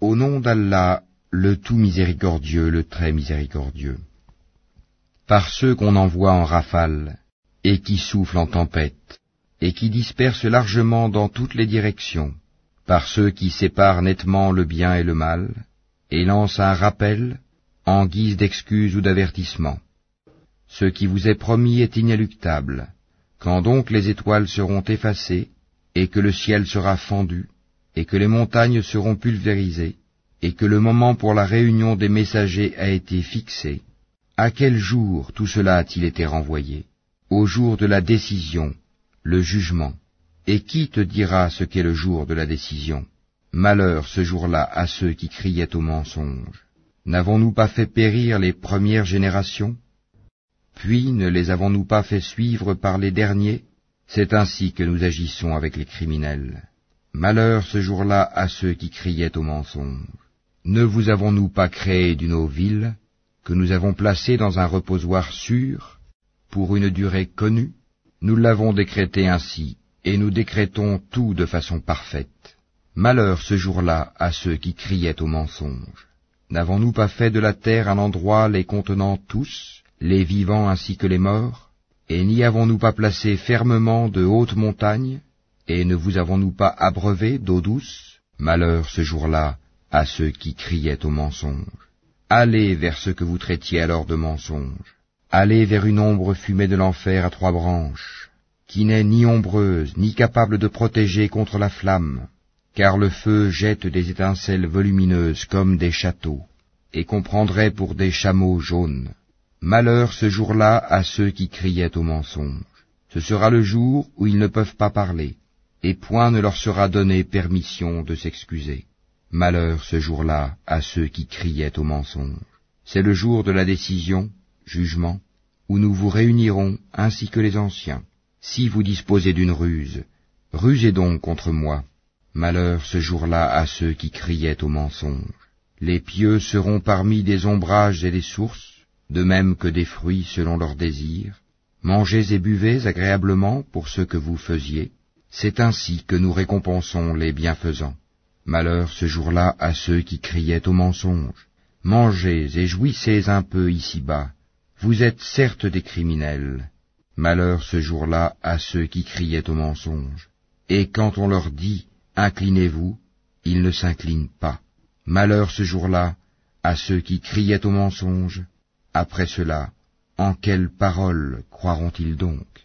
Au nom d'Allah, le tout miséricordieux, le très miséricordieux. Par ceux qu'on envoie en rafale, et qui soufflent en tempête, et qui dispersent largement dans toutes les directions, par ceux qui séparent nettement le bien et le mal, et lancent un rappel en guise d'excuse ou d'avertissement. Ce qui vous est promis est inéluctable. Quand donc les étoiles seront effacées, et que le ciel sera fendu, et que les montagnes seront pulvérisées, et que le moment pour la réunion des messagers a été fixé, à quel jour tout cela a-t-il été renvoyé? Au jour de la décision, le jugement. Et qui te dira ce qu'est le jour de la décision? Malheur ce jour-là à ceux qui criaient au mensonge. N'avons-nous pas fait périr les premières générations? Puis ne les avons-nous pas fait suivre par les derniers? C'est ainsi que nous agissons avec les criminels. Malheur ce jour-là à ceux qui criaient au mensonge. Ne vous avons-nous pas créé d'une eau ville, que nous avons placée dans un reposoir sûr, pour une durée connue? Nous l'avons décrété ainsi, et nous décrétons tout de façon parfaite. Malheur ce jour-là à ceux qui criaient au mensonge. N'avons-nous pas fait de la terre un endroit les contenant tous, les vivants ainsi que les morts? Et n'y avons-nous pas placé fermement de hautes montagnes Et ne vous avons-nous pas abreuvé d'eau douce? Malheur ce jour-là à ceux qui criaient au mensonge. Allez vers ce que vous traitiez alors de mensonge. Allez vers une ombre fumée de l'enfer à trois branches, qui n'est ni ombreuse, ni capable de protéger contre la flamme, car le feu jette des étincelles volumineuses comme des châteaux, et qu'on prendrait pour des chameaux jaunes. Malheur ce jour-là à ceux qui criaient au mensonge. Ce sera le jour où ils ne peuvent pas parler, et point ne leur sera donné permission de s'excuser. Malheur ce jour-là à ceux qui criaient au mensonge. C'est le jour de la décision, jugement, où nous vous réunirons ainsi que les anciens. Si vous disposez d'une ruse, rusez donc contre moi. Malheur ce jour-là à ceux qui criaient au mensonge. Les pieux seront parmi des ombrages et des sources, de même que des fruits selon leurs désirs. Mangez et buvez agréablement pour ce que vous faisiez. C'est ainsi que nous récompensons les bienfaisants. Malheur ce jour-là à ceux qui criaient au mensonge. Mangez et jouissez un peu ici-bas. Vous êtes certes des criminels. Malheur ce jour-là à ceux qui criaient au mensonge. Et quand on leur dit Inclinez-vous, ils ne s'inclinent pas. Malheur ce jour-là à ceux qui criaient au mensonge. Après cela, en quelles paroles croiront-ils donc?